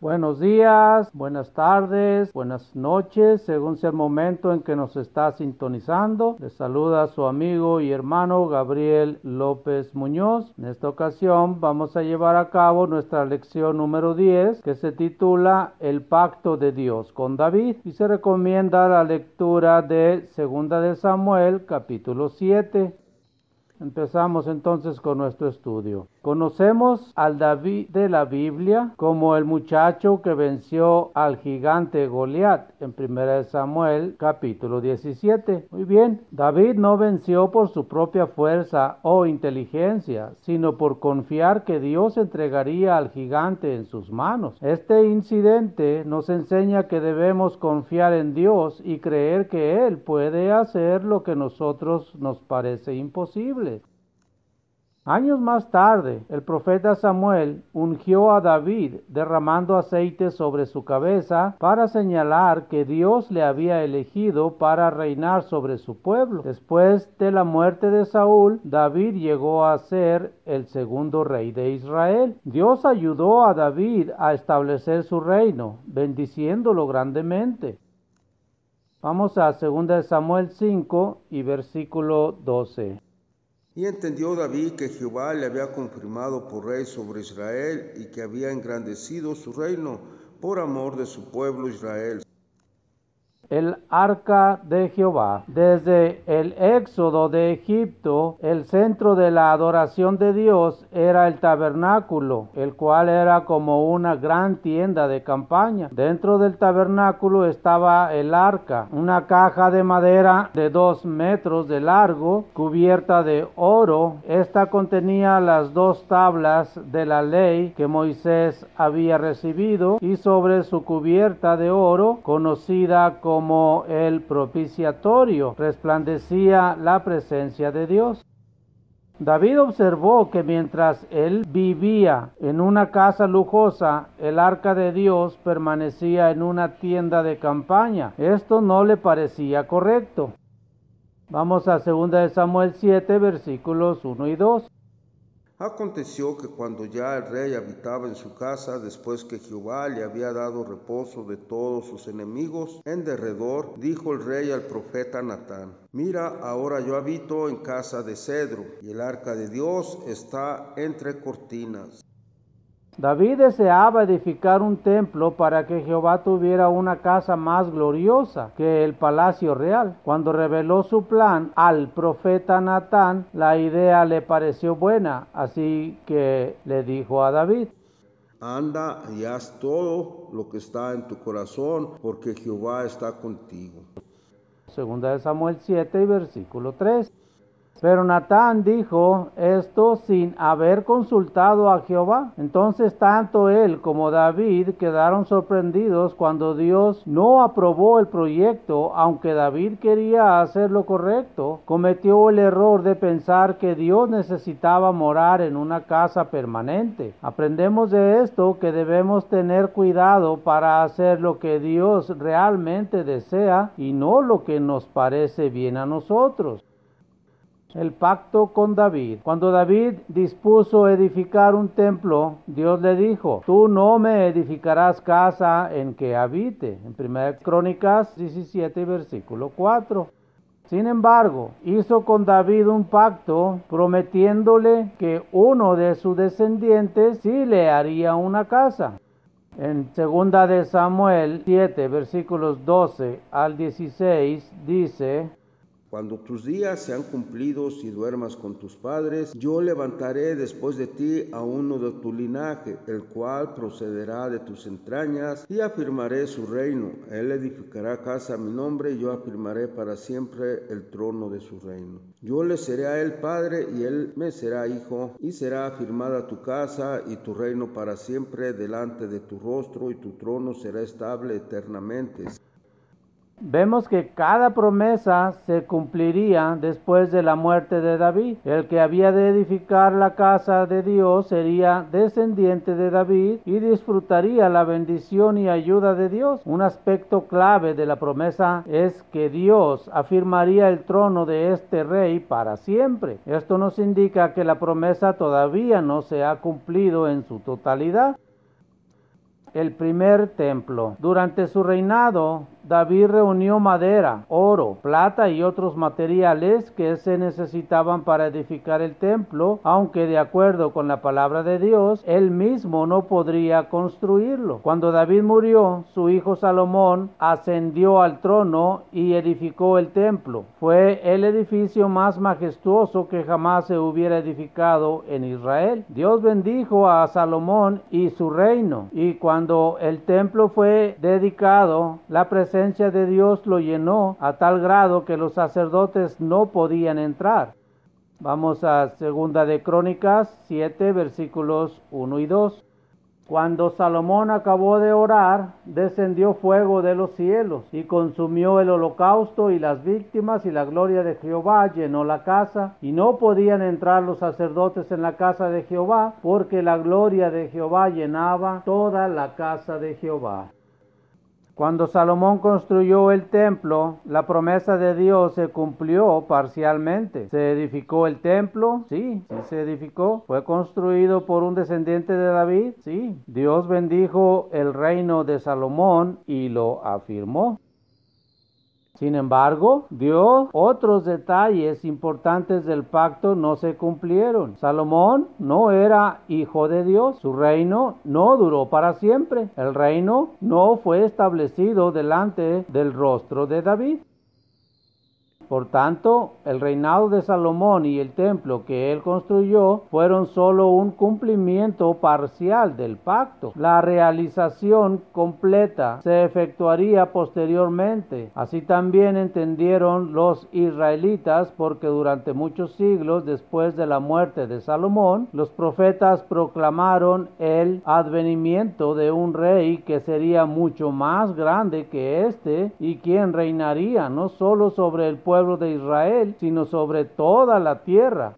Buenos días, buenas tardes, buenas noches, según sea el momento en que nos está sintonizando. Les saluda su amigo y hermano Gabriel López Muñoz. En esta ocasión vamos a llevar a cabo nuestra lección número 10 que se titula El pacto de Dios con David y se recomienda la lectura de Segunda de Samuel capítulo 7. Empezamos entonces con nuestro estudio. Conocemos al David de la Biblia como el muchacho que venció al gigante Goliat en 1 Samuel capítulo 17. Muy bien, David no venció por su propia fuerza o inteligencia, sino por confiar que Dios entregaría al gigante en sus manos. Este incidente nos enseña que debemos confiar en Dios y creer que Él puede hacer lo que nosotros nos parece imposible. Años más tarde, el profeta Samuel ungió a David derramando aceite sobre su cabeza para señalar que Dios le había elegido para reinar sobre su pueblo. Después de la muerte de Saúl, David llegó a ser el segundo rey de Israel. Dios ayudó a David a establecer su reino, bendiciéndolo grandemente. Vamos a 2 Samuel 5 y versículo 12. Y entendió David que Jehová le había confirmado por rey sobre Israel y que había engrandecido su reino por amor de su pueblo Israel el arca de Jehová. Desde el éxodo de Egipto, el centro de la adoración de Dios era el tabernáculo, el cual era como una gran tienda de campaña. Dentro del tabernáculo estaba el arca, una caja de madera de dos metros de largo, cubierta de oro. Esta contenía las dos tablas de la ley que Moisés había recibido y sobre su cubierta de oro, conocida como como el propiciatorio resplandecía la presencia de Dios. David observó que mientras él vivía en una casa lujosa, el arca de Dios permanecía en una tienda de campaña. Esto no le parecía correcto. Vamos a 2 Samuel 7, versículos 1 y 2. Aconteció que cuando ya el rey habitaba en su casa, después que Jehová le había dado reposo de todos sus enemigos en derredor, dijo el rey al profeta Natán, mira, ahora yo habito en casa de cedro, y el arca de Dios está entre cortinas. David deseaba edificar un templo para que Jehová tuviera una casa más gloriosa que el palacio real. Cuando reveló su plan al profeta Natán, la idea le pareció buena, así que le dijo a David, Anda y haz todo lo que está en tu corazón, porque Jehová está contigo. Segunda de Samuel 7 y versículo 3. Pero Natán dijo esto sin haber consultado a Jehová. Entonces tanto él como David quedaron sorprendidos cuando Dios no aprobó el proyecto, aunque David quería hacer lo correcto. Cometió el error de pensar que Dios necesitaba morar en una casa permanente. Aprendemos de esto que debemos tener cuidado para hacer lo que Dios realmente desea y no lo que nos parece bien a nosotros el pacto con David. Cuando David dispuso edificar un templo, Dios le dijo, tú no me edificarás casa en que habite. En 1 Crónicas 17, versículo 4. Sin embargo, hizo con David un pacto prometiéndole que uno de sus descendientes sí le haría una casa. En segunda de Samuel 7 versículos 12 al 16 dice, cuando tus días sean cumplidos y duermas con tus padres, yo levantaré después de ti a uno de tu linaje, el cual procederá de tus entrañas, y afirmaré su reino. Él edificará casa a mi nombre, y yo afirmaré para siempre el trono de su reino. Yo le seré a él padre, y él me será hijo, y será afirmada tu casa y tu reino para siempre delante de tu rostro, y tu trono será estable eternamente. Vemos que cada promesa se cumpliría después de la muerte de David. El que había de edificar la casa de Dios sería descendiente de David y disfrutaría la bendición y ayuda de Dios. Un aspecto clave de la promesa es que Dios afirmaría el trono de este rey para siempre. Esto nos indica que la promesa todavía no se ha cumplido en su totalidad. el primer templo. Durante su reinado, David reunió madera, oro, plata y otros materiales que se necesitaban para edificar el templo, aunque de acuerdo con la palabra de Dios, él mismo no podría construirlo. Cuando David murió, su hijo Salomón ascendió al trono y edificó el templo. Fue el edificio más majestuoso que jamás se hubiera edificado en Israel. Dios bendijo a Salomón y su reino, y cuando el templo fue dedicado, la presencia de Dios lo llenó a tal grado que los sacerdotes no podían entrar. Vamos a segunda de Crónicas 7 versículos 1 y 2. Cuando Salomón acabó de orar, descendió fuego de los cielos y consumió el holocausto y las víctimas y la gloria de Jehová llenó la casa y no podían entrar los sacerdotes en la casa de Jehová porque la gloria de Jehová llenaba toda la casa de Jehová. Cuando Salomón construyó el templo, la promesa de Dios se cumplió parcialmente. ¿Se edificó el templo? Sí, sí se edificó. ¿Fue construido por un descendiente de David? Sí. Dios bendijo el reino de Salomón y lo afirmó. Sin embargo, Dios otros detalles importantes del pacto no se cumplieron. Salomón no era hijo de Dios. Su reino no duró para siempre. El reino no fue establecido delante del rostro de David. Por tanto, el reinado de Salomón y el templo que él construyó fueron solo un cumplimiento parcial del pacto. La realización completa se efectuaría posteriormente. Así también entendieron los israelitas porque durante muchos siglos después de la muerte de Salomón, los profetas proclamaron el advenimiento de un rey que sería mucho más grande que éste y quien reinaría no solo sobre el pueblo de Israel, sino sobre toda la tierra.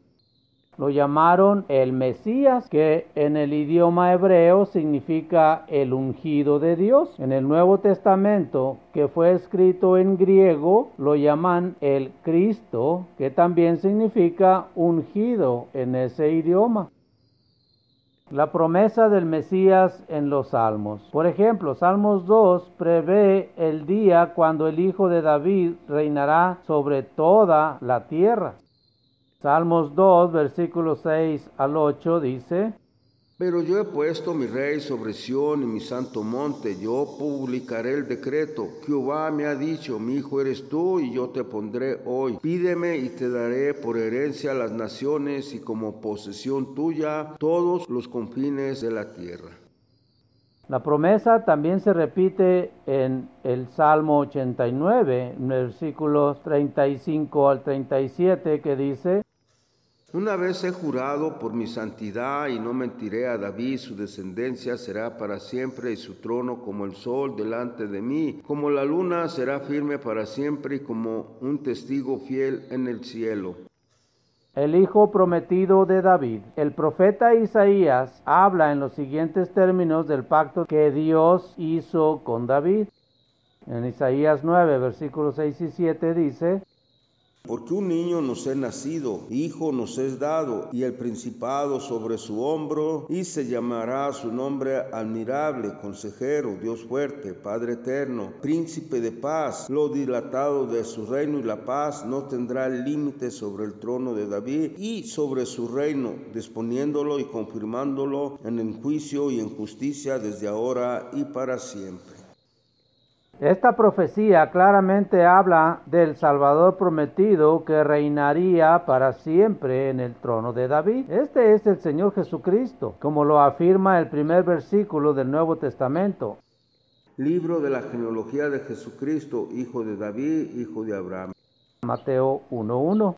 Lo llamaron el Mesías, que en el idioma hebreo significa el ungido de Dios. En el Nuevo Testamento, que fue escrito en griego, lo llaman el Cristo, que también significa ungido en ese idioma. La promesa del Mesías en los Salmos. Por ejemplo, Salmos 2 prevé el día cuando el Hijo de David reinará sobre toda la tierra. Salmos 2, versículos 6 al 8 dice, pero yo he puesto mi rey sobre Sión y mi santo monte, yo publicaré el decreto. Jehová me ha dicho, mi hijo eres tú y yo te pondré hoy. Pídeme y te daré por herencia las naciones y como posesión tuya todos los confines de la tierra. La promesa también se repite en el Salmo 89, versículos 35 al 37, que dice, una vez he jurado por mi santidad y no mentiré a David, su descendencia será para siempre y su trono como el sol delante de mí, como la luna será firme para siempre y como un testigo fiel en el cielo. El hijo prometido de David. El profeta Isaías habla en los siguientes términos del pacto que Dios hizo con David. En Isaías 9, versículos 6 y 7 dice, porque un niño nos es nacido, hijo nos es dado, y el principado sobre su hombro, y se llamará su nombre admirable, consejero, Dios fuerte, Padre eterno, príncipe de paz. Lo dilatado de su reino y la paz no tendrá límite sobre el trono de David y sobre su reino, disponiéndolo y confirmándolo en el juicio y en justicia desde ahora y para siempre. Esta profecía claramente habla del Salvador prometido que reinaría para siempre en el trono de David. Este es el Señor Jesucristo, como lo afirma el primer versículo del Nuevo Testamento. Libro de la genealogía de Jesucristo, hijo de David, hijo de Abraham. Mateo 1.1.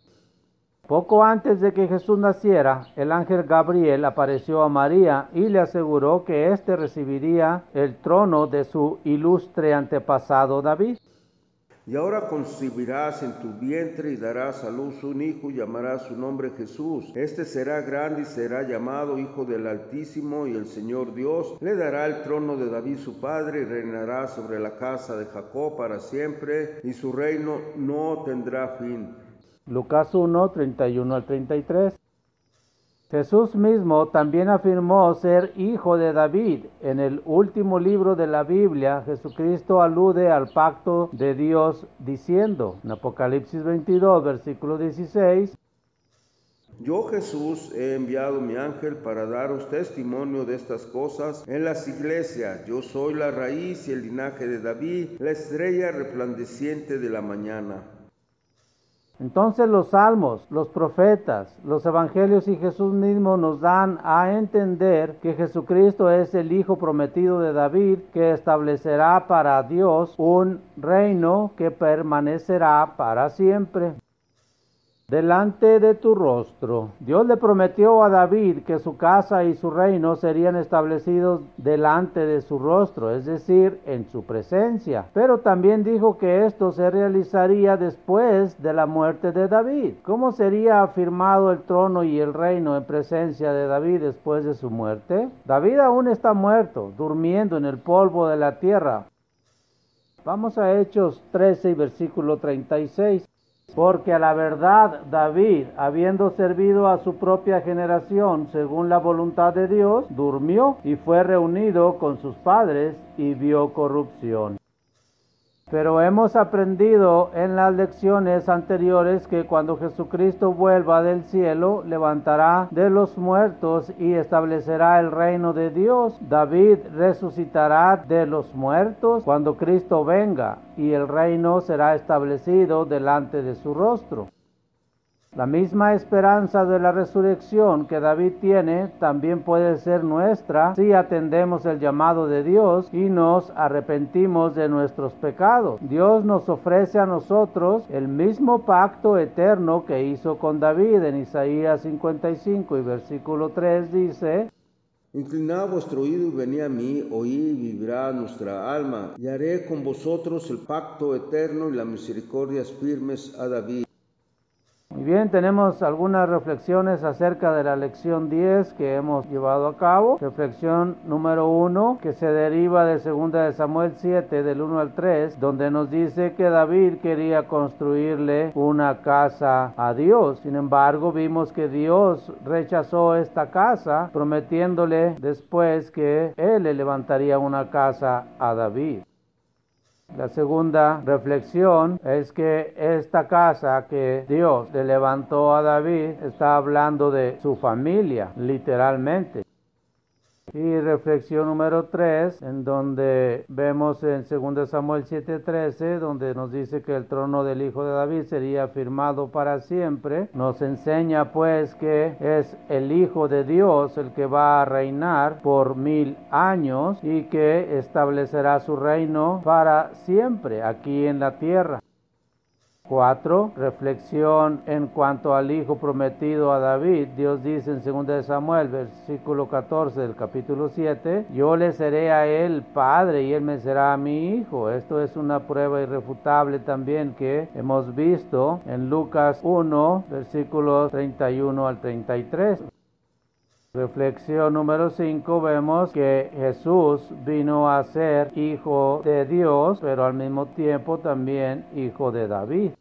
Poco antes de que Jesús naciera, el ángel Gabriel apareció a María y le aseguró que éste recibiría el trono de su ilustre antepasado David. Y ahora concebirás en tu vientre y darás a luz un hijo y llamarás su nombre Jesús. Este será grande y será llamado Hijo del Altísimo y el Señor Dios le dará el trono de David su padre y reinará sobre la casa de Jacob para siempre y su reino no tendrá fin Lucas 1, 31 al 33. Jesús mismo también afirmó ser hijo de David. En el último libro de la Biblia, Jesucristo alude al pacto de Dios diciendo, en Apocalipsis 22, versículo 16, yo Jesús he enviado mi ángel para daros testimonio de estas cosas en las iglesias. Yo soy la raíz y el linaje de David, la estrella resplandeciente de la mañana. Entonces los salmos, los profetas, los evangelios y Jesús mismo nos dan a entender que Jesucristo es el Hijo prometido de David que establecerá para Dios un reino que permanecerá para siempre delante de tu rostro. Dios le prometió a David que su casa y su reino serían establecidos delante de su rostro, es decir, en su presencia. Pero también dijo que esto se realizaría después de la muerte de David. ¿Cómo sería afirmado el trono y el reino en presencia de David después de su muerte? David aún está muerto, durmiendo en el polvo de la tierra. Vamos a Hechos 13 versículo 36. Porque a la verdad David, habiendo servido a su propia generación según la voluntad de Dios, durmió y fue reunido con sus padres y vio corrupción. Pero hemos aprendido en las lecciones anteriores que cuando Jesucristo vuelva del cielo, levantará de los muertos y establecerá el reino de Dios. David resucitará de los muertos cuando Cristo venga y el reino será establecido delante de su rostro. La misma esperanza de la resurrección que David tiene también puede ser nuestra si atendemos el llamado de Dios y nos arrepentimos de nuestros pecados. Dios nos ofrece a nosotros el mismo pacto eterno que hizo con David en Isaías 55 y versículo 3 dice, Inclinad vuestro oído y venid a mí, oí y vivirá nuestra alma, y haré con vosotros el pacto eterno y las misericordias firmes a David bien, tenemos algunas reflexiones acerca de la lección 10 que hemos llevado a cabo. Reflexión número 1 que se deriva de 2 de Samuel 7 del 1 al 3, donde nos dice que David quería construirle una casa a Dios. Sin embargo, vimos que Dios rechazó esta casa, prometiéndole después que él le levantaría una casa a David. La segunda reflexión es que esta casa que Dios le levantó a David está hablando de su familia, literalmente. Y reflexión número 3, en donde vemos en 2 Samuel 7:13, donde nos dice que el trono del hijo de David sería firmado para siempre. Nos enseña pues que es el hijo de Dios el que va a reinar por mil años y que establecerá su reino para siempre aquí en la tierra. 4. Reflexión en cuanto al hijo prometido a David. Dios dice en 2 Samuel, versículo 14 del capítulo 7, yo le seré a él padre y él me será a mi hijo. Esto es una prueba irrefutable también que hemos visto en Lucas 1, versículos 31 al 33. Reflexión número 5 vemos que Jesús vino a ser hijo de Dios, pero al mismo tiempo también hijo de David.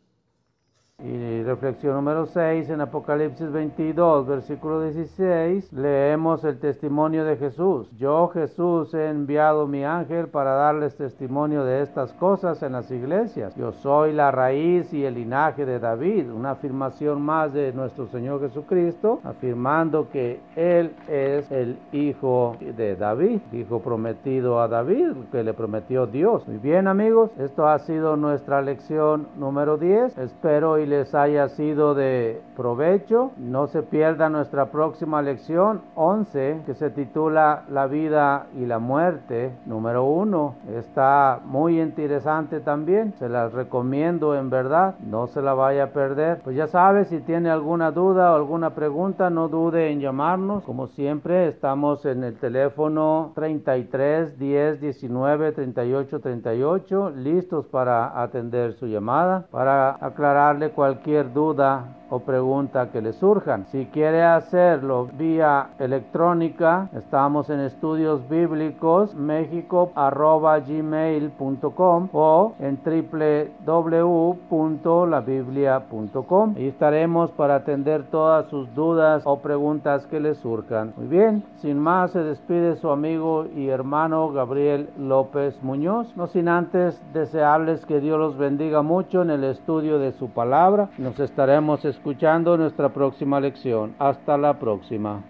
Y reflexión número 6 en Apocalipsis 22, versículo 16, leemos el testimonio de Jesús. Yo Jesús he enviado mi ángel para darles testimonio de estas cosas en las iglesias. Yo soy la raíz y el linaje de David, una afirmación más de nuestro Señor Jesucristo, afirmando que Él es el hijo de David, hijo prometido a David, que le prometió Dios. Muy bien amigos, esto ha sido nuestra lección número 10. Espero y les haya sido de provecho. No se pierda nuestra próxima lección 11 que se titula La vida y la muerte. Número 1. Está muy interesante también. Se las recomiendo en verdad. No se la vaya a perder. Pues ya sabe, si tiene alguna duda o alguna pregunta, no dude en llamarnos. Como siempre, estamos en el teléfono 33 10 19 38 38, listos para atender su llamada, para aclararle cualquier duda o pregunta que le surjan. Si quiere hacerlo vía electrónica, estamos en estudios bíblicos o en www.labiblia.com y estaremos para atender todas sus dudas o preguntas que le surjan. Muy bien, sin más se despide su amigo y hermano Gabriel López Muñoz, no sin antes desearles que Dios los bendiga mucho en el estudio de su palabra. Nos estaremos escuchando en nuestra próxima lección. Hasta la próxima.